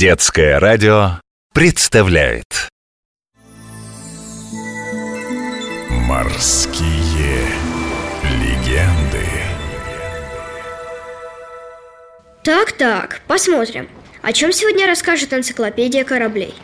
Детское радио представляет Морские легенды Так-так, посмотрим. О чем сегодня расскажет энциклопедия кораблей?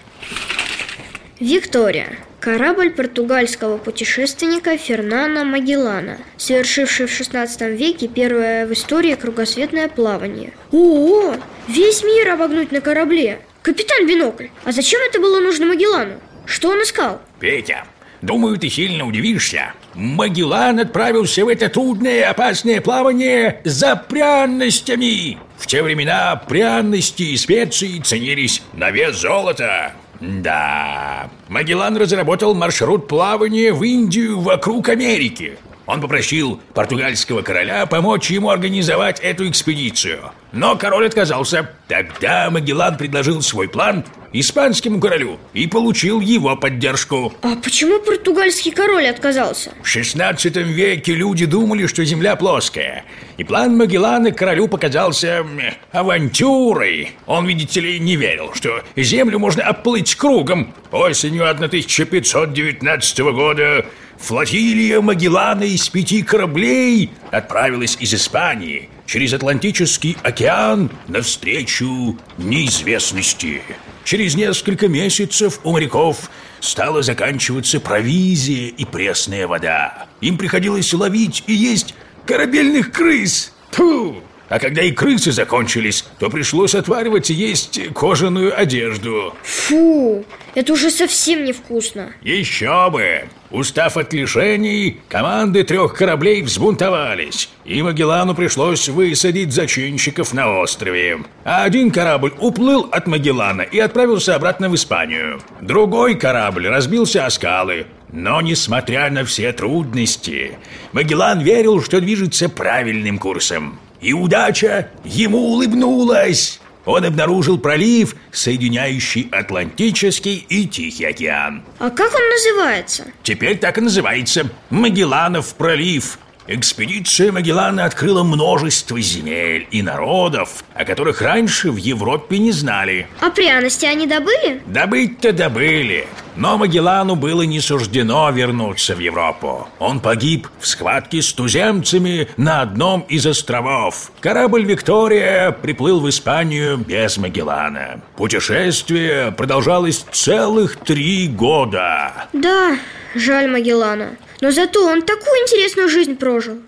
Виктория. Корабль португальского путешественника Фернана Магеллана, совершивший в 16 веке первое в истории кругосветное плавание. О, весь мир обогнуть на корабле! Капитан Бинокль, а зачем это было нужно Магеллану? Что он искал? Петя, думаю, ты сильно удивишься. Магеллан отправился в это трудное опасное плавание за пряностями. В те времена пряности и специи ценились на вес золота. Да, Магеллан разработал маршрут плавания в Индию вокруг Америки. Он попросил португальского короля помочь ему организовать эту экспедицию. Но король отказался. Тогда Магеллан предложил свой план испанскому королю и получил его поддержку. А почему португальский король отказался? В 16 веке люди думали, что Земля плоская. И план Магеллана королю показался авантюрой. Он, видите ли, не верил, что Землю можно оплыть кругом. Осенью 1519 года флотилия Магеллана из пяти кораблей отправилась из Испании через Атлантический океан навстречу неизвестности. Через несколько месяцев у моряков стала заканчиваться провизия и пресная вода. Им приходилось ловить и есть корабельных крыс. Фу! А когда и крысы закончились, то пришлось отваривать и есть кожаную одежду. Фу, это уже совсем невкусно. Еще бы! Устав от лишений, команды трех кораблей взбунтовались, и Магеллану пришлось высадить зачинщиков на острове. А один корабль уплыл от Магеллана и отправился обратно в Испанию. Другой корабль разбился о скалы. Но, несмотря на все трудности, Магеллан верил, что движется правильным курсом. И удача ему улыбнулась. Он обнаружил пролив, соединяющий Атлантический и Тихий океан. А как он называется? Теперь так и называется Магелланов пролив. Экспедиция Магеллана открыла множество земель и народов, о которых раньше в Европе не знали. А пряности они добыли? Добыть-то добыли, но Магеллану было не суждено вернуться в Европу. Он погиб в схватке с туземцами на одном из островов. Корабль «Виктория» приплыл в Испанию без Магеллана. Путешествие продолжалось целых три года. Да, жаль Магеллана. Но зато он такую интересную жизнь прожил.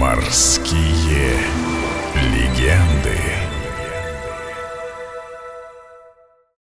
Морские